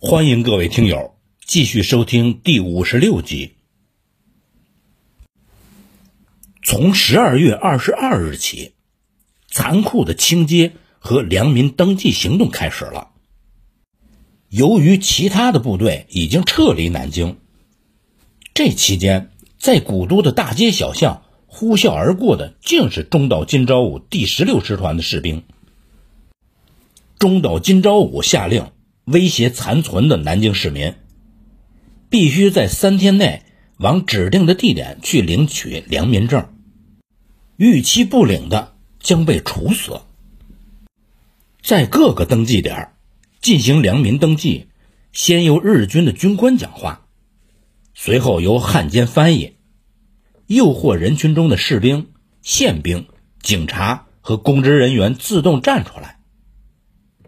欢迎各位听友继续收听第五十六集。从十二月二十二日起，残酷的清街和良民登记行动开始了。由于其他的部队已经撤离南京，这期间在古都的大街小巷呼啸而过的，竟是中岛今朝武第十六师团的士兵。中岛今朝武下令。威胁残存的南京市民，必须在三天内往指定的地点去领取良民证，逾期不领的将被处死。在各个登记点进行良民登记，先由日军的军官讲话，随后由汉奸翻译，诱惑人群中的士兵、宪兵、警察和公职人员自动站出来。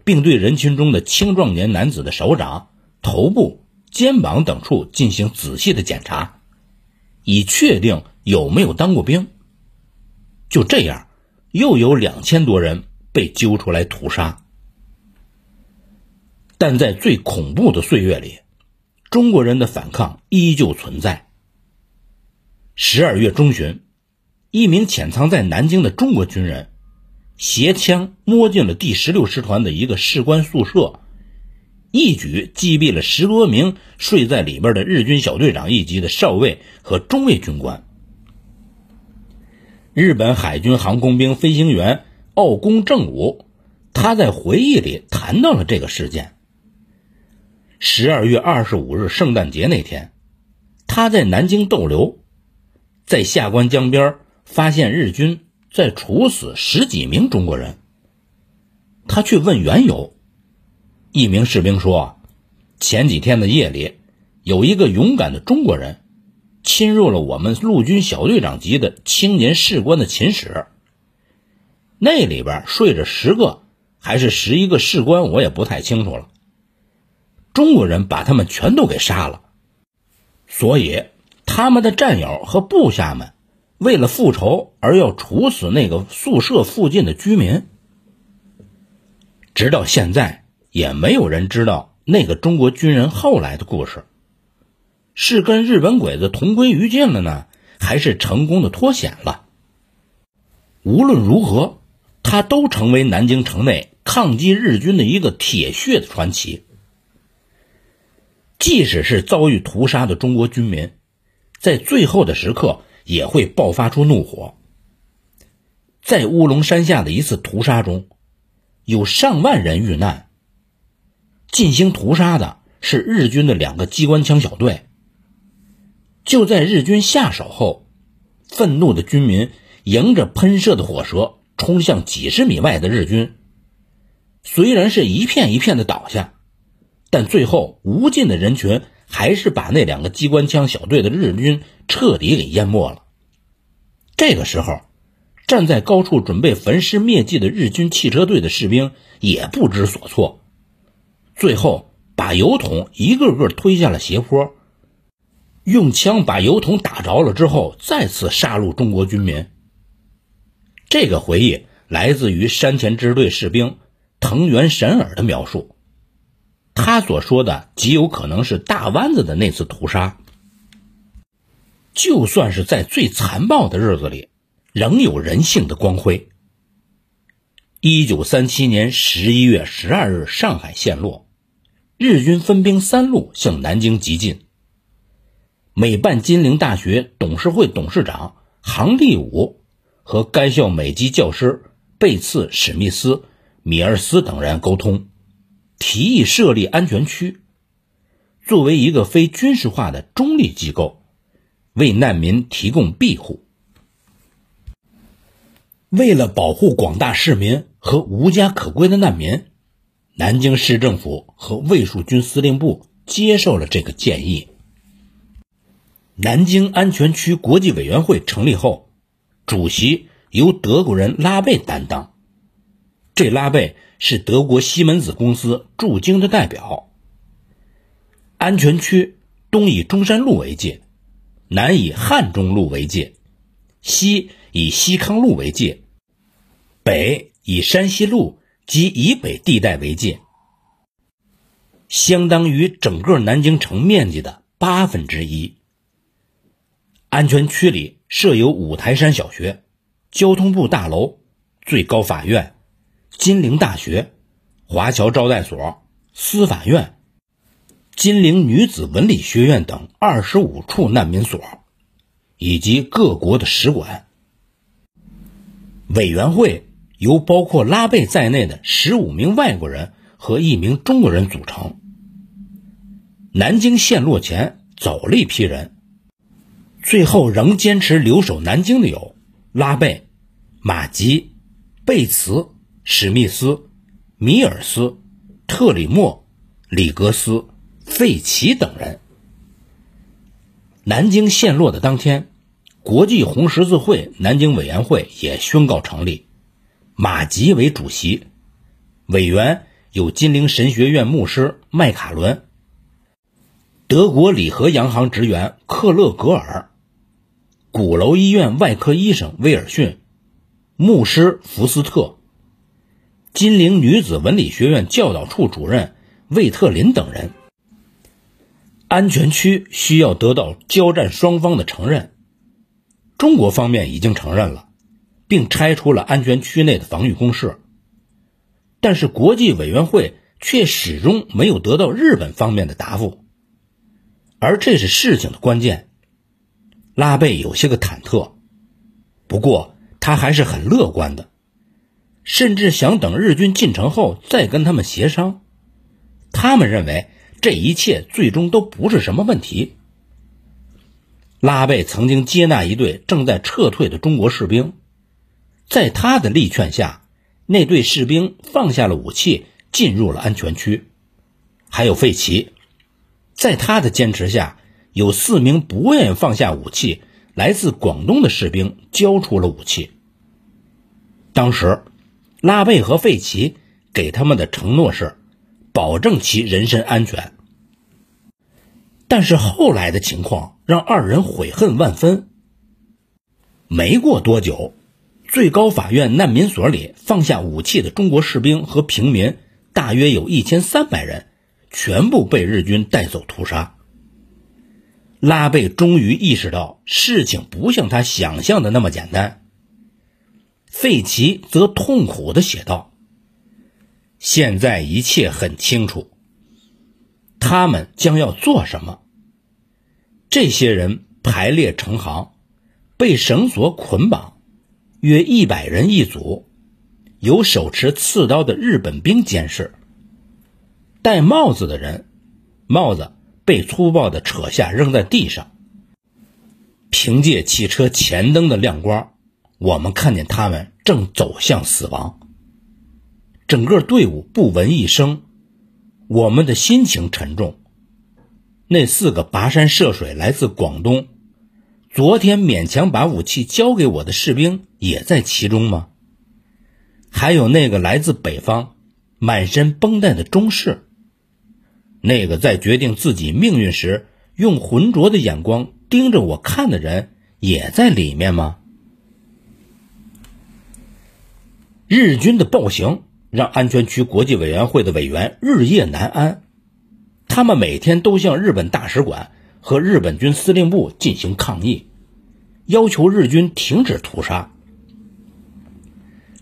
并对人群中的青壮年男子的手掌、头部、肩膀等处进行仔细的检查，以确定有没有当过兵。就这样，又有两千多人被揪出来屠杀。但在最恐怖的岁月里，中国人的反抗依旧存在。十二月中旬，一名潜藏在南京的中国军人。携枪摸进了第十六师团的一个士官宿舍，一举击毙了十多名睡在里边的日军小队长一级的少尉和中尉军官。日本海军航空兵飞行员奥宫正武，他在回忆里谈到了这个事件。十二月二十五日圣诞节那天，他在南京逗留，在下关江边发现日军。在处死十几名中国人，他去问缘由。一名士兵说：“前几天的夜里，有一个勇敢的中国人侵入了我们陆军小队长级的青年士官的寝室。那里边睡着十个还是十一个士官，我也不太清楚了。中国人把他们全都给杀了，所以他们的战友和部下们。”为了复仇而要处死那个宿舍附近的居民，直到现在也没有人知道那个中国军人后来的故事，是跟日本鬼子同归于尽了呢，还是成功的脱险了？无论如何，他都成为南京城内抗击日军的一个铁血的传奇。即使是遭遇屠杀的中国军民，在最后的时刻。也会爆发出怒火。在乌龙山下的一次屠杀中，有上万人遇难。进行屠杀的是日军的两个机关枪小队。就在日军下手后，愤怒的军民迎着喷射的火舌冲向几十米外的日军。虽然是一片一片的倒下，但最后无尽的人群。还是把那两个机关枪小队的日军彻底给淹没了。这个时候，站在高处准备焚尸灭迹的日军汽车队的士兵也不知所措，最后把油桶一个个推下了斜坡，用枪把油桶打着了之后，再次杀戮中国军民。这个回忆来自于山前支队士兵藤原神尔的描述。他所说的极有可能是大湾子的那次屠杀。就算是在最残暴的日子里，仍有人性的光辉。一九三七年十一月十二日，上海陷落，日军分兵三路向南京急进。美办金陵大学董事会董事长杭立武和该校美籍教师贝茨史密斯、米尔斯等人沟通。提议设立安全区，作为一个非军事化的中立机构，为难民提供庇护。为了保护广大市民和无家可归的难民，南京市政府和卫戍军司令部接受了这个建议。南京安全区国际委员会成立后，主席由德国人拉贝担当。这拉贝。是德国西门子公司驻京的代表。安全区东以中山路为界，南以汉中路为界，西以西康路为界，北以山西路及以北地带为界。相当于整个南京城面积的八分之一。安全区里设有五台山小学、交通部大楼、最高法院、金陵大学、华侨招待所、司法院、金陵女子文理学院等二十五处难民所，以及各国的使馆。委员会由包括拉贝在内的十五名外国人和一名中国人组成。南京陷落前走了一批人，最后仍坚持留守南京的有拉贝、马吉、贝茨、史密斯、米尔斯、特里莫、里格斯、费奇等人。南京陷落的当天。国际红十字会南京委员会也宣告成立，马吉为主席，委员有金陵神学院牧师麦卡伦、德国里河洋行职员克勒格尔、鼓楼医院外科医生威尔逊、牧师福斯特、金陵女子文理学院教导处主任魏特林等人。安全区需要得到交战双方的承认。中国方面已经承认了，并拆除了安全区内的防御工事，但是国际委员会却始终没有得到日本方面的答复，而这是事情的关键。拉贝有些个忐忑，不过他还是很乐观的，甚至想等日军进城后再跟他们协商。他们认为这一切最终都不是什么问题。拉贝曾经接纳一队正在撤退的中国士兵，在他的力劝下，那队士兵放下了武器，进入了安全区。还有费奇，在他的坚持下，有四名不愿意放下武器、来自广东的士兵交出了武器。当时，拉贝和费奇给他们的承诺是，保证其人身安全。但是后来的情况让二人悔恨万分。没过多久，最高法院难民所里放下武器的中国士兵和平民大约有一千三百人，全部被日军带走屠杀。拉贝终于意识到事情不像他想象的那么简单。费奇则痛苦地写道：“现在一切很清楚，他们将要做什么。”这些人排列成行，被绳索捆绑，约一百人一组，有手持刺刀的日本兵监视。戴帽子的人，帽子被粗暴地扯下扔在地上。凭借汽车前灯的亮光，我们看见他们正走向死亡。整个队伍不闻一声，我们的心情沉重。那四个跋山涉水来自广东，昨天勉强把武器交给我的士兵也在其中吗？还有那个来自北方、满身绷带的中士，那个在决定自己命运时用浑浊的眼光盯着我看的人也在里面吗？日军的暴行让安全区国际委员会的委员日夜难安。他们每天都向日本大使馆和日本军司令部进行抗议，要求日军停止屠杀。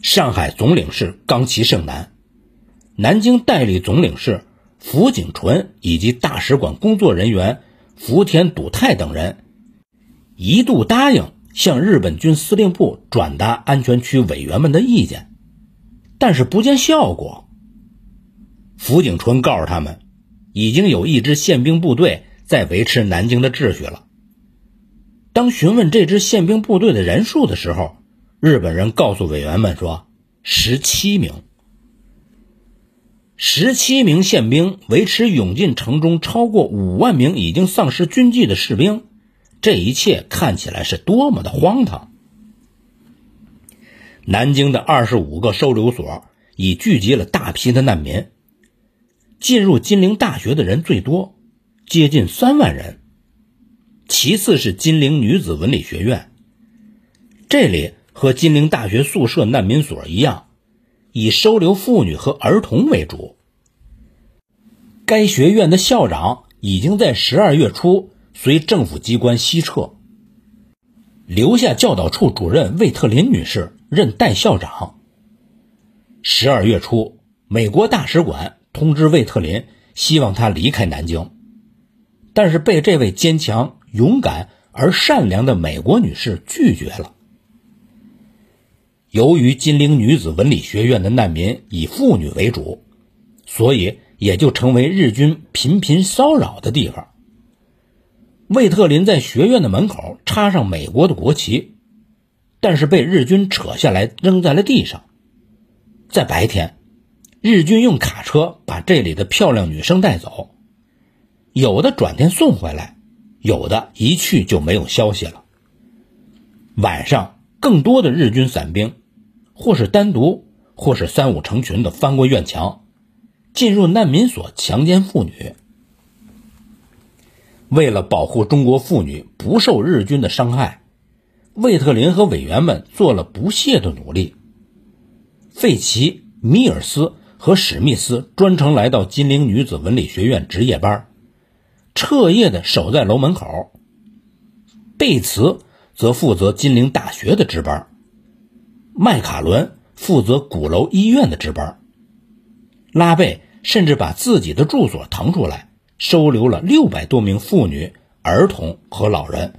上海总领事冈崎胜男、南京代理总领事福井纯以及大使馆工作人员福田笃太等人，一度答应向日本军司令部转达安全区委员们的意见，但是不见效果。福井春告诉他们。已经有一支宪兵部队在维持南京的秩序了。当询问这支宪兵部队的人数的时候，日本人告诉委员们说，十七名。十七名宪兵维持涌进城中超过五万名已经丧失军纪的士兵，这一切看起来是多么的荒唐！南京的二十五个收留所已聚集了大批的难民。进入金陵大学的人最多，接近三万人。其次是金陵女子文理学院，这里和金陵大学宿舍难民所一样，以收留妇女和儿童为主。该学院的校长已经在十二月初随政府机关西撤，留下教导处主任魏特林女士任代校长。十二月初，美国大使馆通知魏特林，希望他离开南京，但是被这位坚强、勇敢而善良的美国女士拒绝了。由于金陵女子文理学院的难民以妇女为主，所以也就成为日军频频骚扰的地方。魏特林在学院的门口插上美国的国旗，但是被日军扯下来扔在了地上。在白天，日军用卡车把这里的漂亮女生带走，有的转天送回来，有的一去就没有消息了。晚上。更多的日军伞兵，或是单独，或是三五成群的翻过院墙，进入难民所强奸妇女。为了保护中国妇女不受日军的伤害，魏特林和委员们做了不懈的努力。费奇、米尔斯和史密斯专程来到金陵女子文理学院值夜班，彻夜的守在楼门口。贝茨。则负责金陵大学的值班，麦卡伦负责鼓楼医院的值班，拉贝甚至把自己的住所腾出来，收留了六百多名妇女、儿童和老人，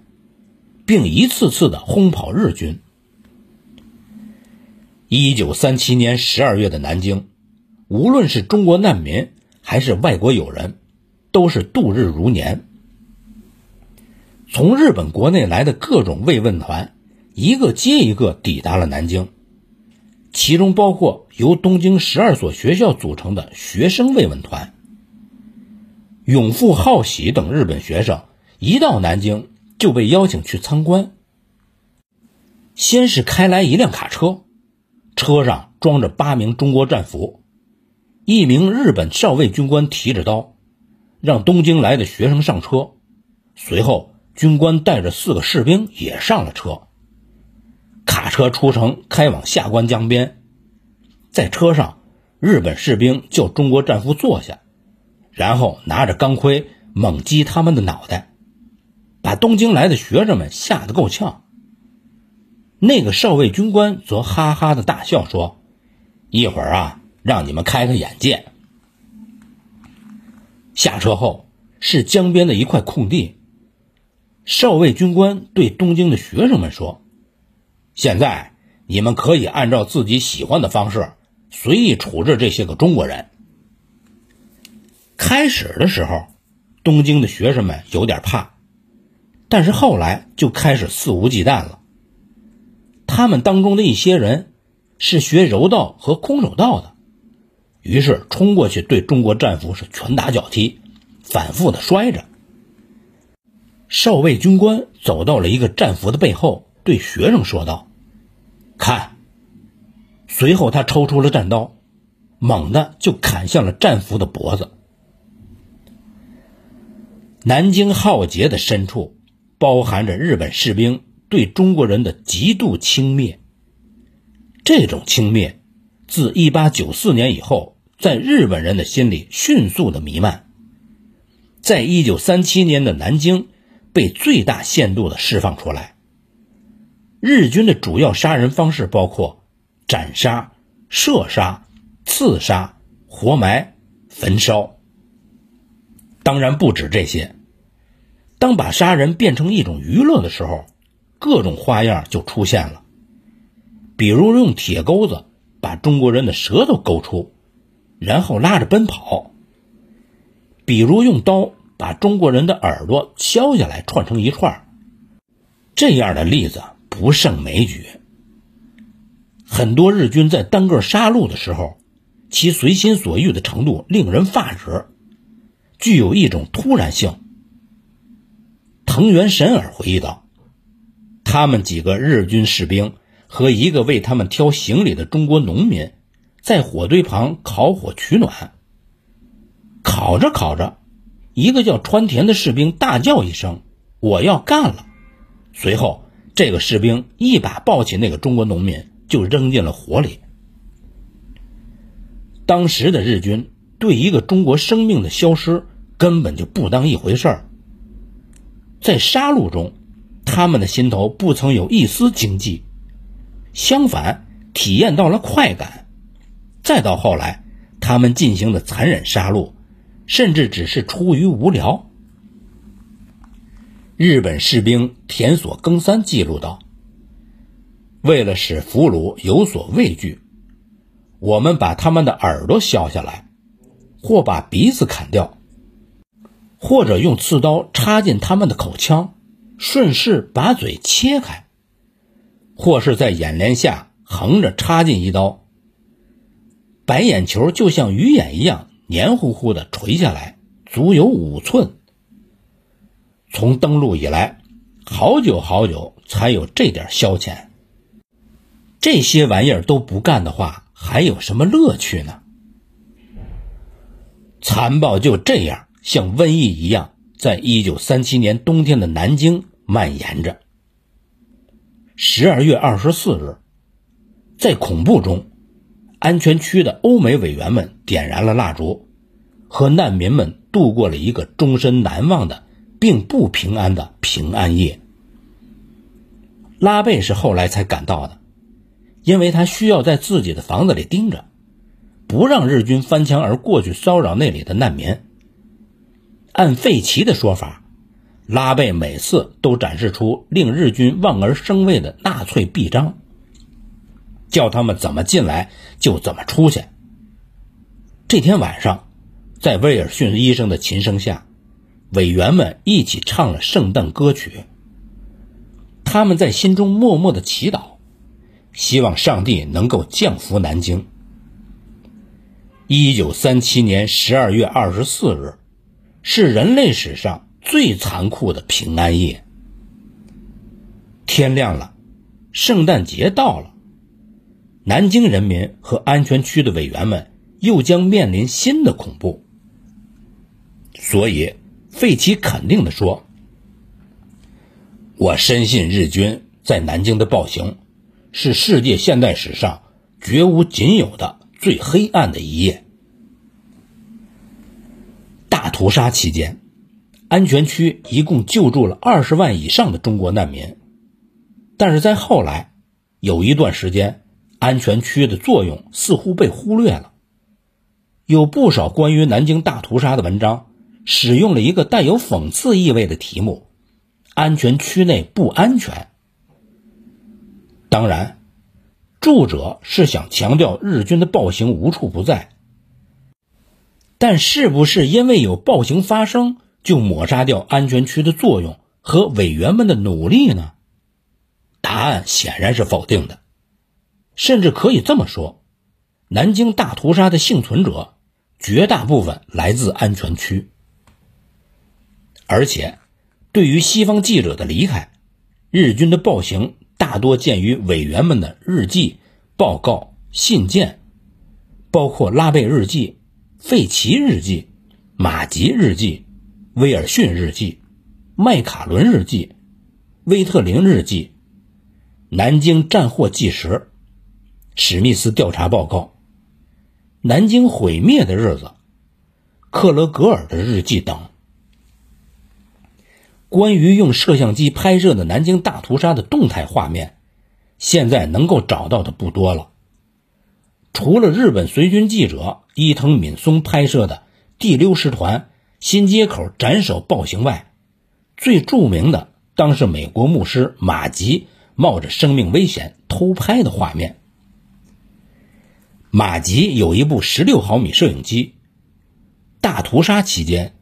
并一次次的轰跑日军。一九三七年十二月的南京，无论是中国难民还是外国友人，都是度日如年。从日本国内来的各种慰问团，一个接一个抵达了南京，其中包括由东京十二所学校组成的学生慰问团。永富浩喜等日本学生一到南京就被邀请去参观。先是开来一辆卡车，车上装着八名中国战俘，一名日本少尉军官提着刀，让东京来的学生上车，随后。军官带着四个士兵也上了车。卡车出城，开往下关江边。在车上，日本士兵叫中国战俘坐下，然后拿着钢盔猛击他们的脑袋，把东京来的学生们吓得够呛。那个少尉军官则哈哈的大笑说：“一会儿啊，让你们开开眼界。”下车后是江边的一块空地。少尉军官对东京的学生们说：“现在你们可以按照自己喜欢的方式随意处置这些个中国人。”开始的时候，东京的学生们有点怕，但是后来就开始肆无忌惮了。他们当中的一些人是学柔道和空手道的，于是冲过去对中国战俘是拳打脚踢，反复的摔着。少尉军官走到了一个战俘的背后，对学生说道：“看。”随后，他抽出了战刀，猛地就砍向了战俘的脖子。南京浩劫的深处，包含着日本士兵对中国人的极度轻蔑。这种轻蔑，自1894年以后，在日本人的心里迅速的弥漫。在1937年的南京。被最大限度的释放出来。日军的主要杀人方式包括斩杀、射杀、刺杀、活埋、焚烧。当然不止这些。当把杀人变成一种娱乐的时候，各种花样就出现了。比如用铁钩子把中国人的舌头勾出，然后拉着奔跑；比如用刀。把中国人的耳朵削下来串成一串，这样的例子不胜枚举。很多日军在单个杀戮的时候，其随心所欲的程度令人发指，具有一种突然性。藤原神尔回忆道：“他们几个日军士兵和一个为他们挑行李的中国农民，在火堆旁烤火取暖，烤着烤着。”一个叫川田的士兵大叫一声：“我要干了！”随后，这个士兵一把抱起那个中国农民，就扔进了火里。当时的日军对一个中国生命的消失根本就不当一回事儿。在杀戮中，他们的心头不曾有一丝惊悸，相反，体验到了快感。再到后来，他们进行的残忍杀戮，甚至只是出于无聊。日本士兵田所耕三记录道：“为了使俘虏有所畏惧，我们把他们的耳朵削下来，或把鼻子砍掉，或者用刺刀插进他们的口腔，顺势把嘴切开，或是在眼帘下横着插进一刀。”白眼球就像鱼眼一样黏糊糊的垂下来，足有五寸。从登陆以来，好久好久才有这点消遣。这些玩意儿都不干的话，还有什么乐趣呢？残暴就这样像瘟疫一样，在一九三七年冬天的南京蔓延着。十二月二十四日，在恐怖中。安全区的欧美委员们点燃了蜡烛，和难民们度过了一个终身难忘的、并不平安的平安夜。拉贝是后来才赶到的，因为他需要在自己的房子里盯着，不让日军翻墙而过去骚扰那里的难民。按费奇的说法，拉贝每次都展示出令日军望而生畏的纳粹臂章。叫他们怎么进来就怎么出去。这天晚上，在威尔逊医生的琴声下，委员们一起唱了圣诞歌曲。他们在心中默默的祈祷，希望上帝能够降服南京。一九三七年十二月二十四日，是人类史上最残酷的平安夜。天亮了，圣诞节到了。南京人民和安全区的委员们又将面临新的恐怖，所以费奇肯定地说：“我深信日军在南京的暴行是世界现代史上绝无仅有的最黑暗的一页。”大屠杀期间，安全区一共救助了二十万以上的中国难民，但是在后来有一段时间。安全区的作用似乎被忽略了。有不少关于南京大屠杀的文章，使用了一个带有讽刺意味的题目：“安全区内不安全。”当然，著者是想强调日军的暴行无处不在。但是不是因为有暴行发生，就抹杀掉安全区的作用和委员们的努力呢？答案显然是否定的。甚至可以这么说，南京大屠杀的幸存者绝大部分来自安全区，而且对于西方记者的离开，日军的暴行大多见于委员们的日记、报告、信件，包括拉贝日记、费奇日记、马吉日记、威尔逊日记、麦卡伦日记、威特林日记、南京战祸纪实。史密斯调查报告、南京毁灭的日子、克勒格尔的日记等，关于用摄像机拍摄的南京大屠杀的动态画面，现在能够找到的不多了。除了日本随军记者伊藤敏松拍摄的第六师团新街口斩首暴行外，最著名的当是美国牧师马吉冒着生命危险偷拍的画面。马吉有一部十六毫米摄影机。大屠杀期间，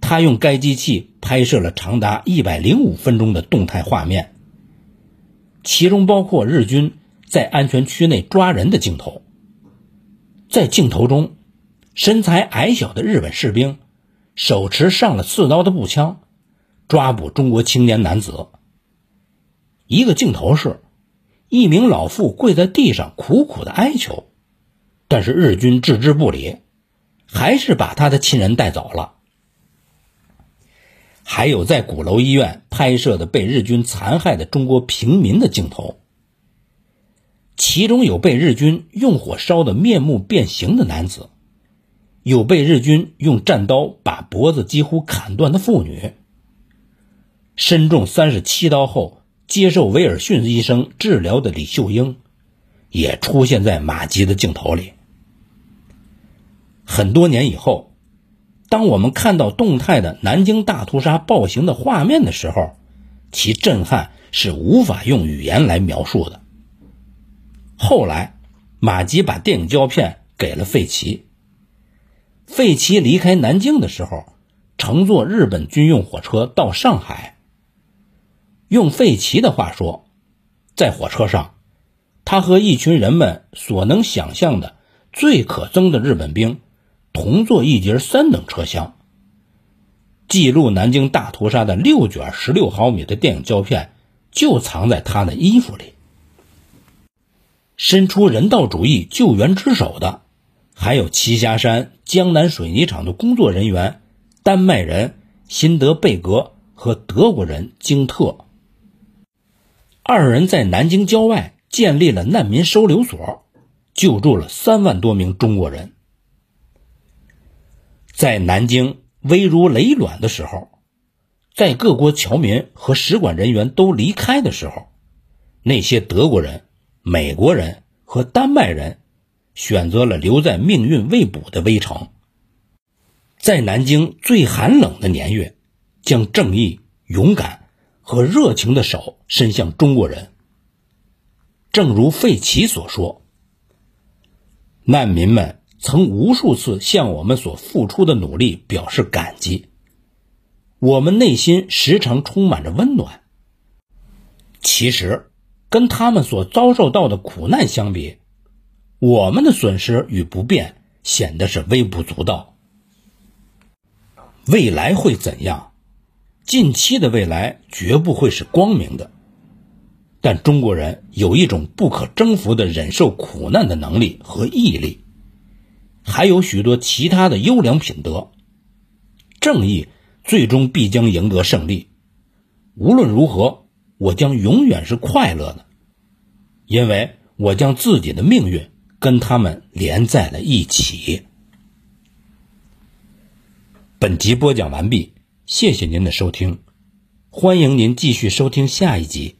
他用该机器拍摄了长达一百零五分钟的动态画面，其中包括日军在安全区内抓人的镜头。在镜头中，身材矮小的日本士兵手持上了刺刀的步枪，抓捕中国青年男子。一个镜头是，一名老妇跪在地上苦苦的哀求。但是日军置之不理，还是把他的亲人带走了。还有在鼓楼医院拍摄的被日军残害的中国平民的镜头，其中有被日军用火烧得面目变形的男子，有被日军用战刀把脖子几乎砍断的妇女，身中三十七刀后接受威尔逊医生治疗的李秀英，也出现在马吉的镜头里。很多年以后，当我们看到动态的南京大屠杀暴行的画面的时候，其震撼是无法用语言来描述的。后来，马吉把电影胶片给了费奇。费奇离开南京的时候，乘坐日本军用火车到上海。用费奇的话说，在火车上，他和一群人们所能想象的最可憎的日本兵。同坐一节三等车厢，记录南京大屠杀的六卷十六毫米的电影胶片就藏在他的衣服里。伸出人道主义救援之手的，还有栖霞山江南水泥厂的工作人员丹麦人辛德贝格和德国人京特。二人在南京郊外建立了难民收留所，救助了三万多名中国人。在南京危如累卵的时候，在各国侨民和使馆人员都离开的时候，那些德国人、美国人和丹麦人选择了留在命运未卜的危城，在南京最寒冷的年月，将正义、勇敢和热情的手伸向中国人。正如费奇所说，难民们。曾无数次向我们所付出的努力表示感激，我们内心时常充满着温暖。其实，跟他们所遭受到的苦难相比，我们的损失与不便显得是微不足道。未来会怎样？近期的未来绝不会是光明的。但中国人有一种不可征服的忍受苦难的能力和毅力。还有许多其他的优良品德，正义最终必将赢得胜利。无论如何，我将永远是快乐的，因为我将自己的命运跟他们连在了一起。本集播讲完毕，谢谢您的收听，欢迎您继续收听下一集。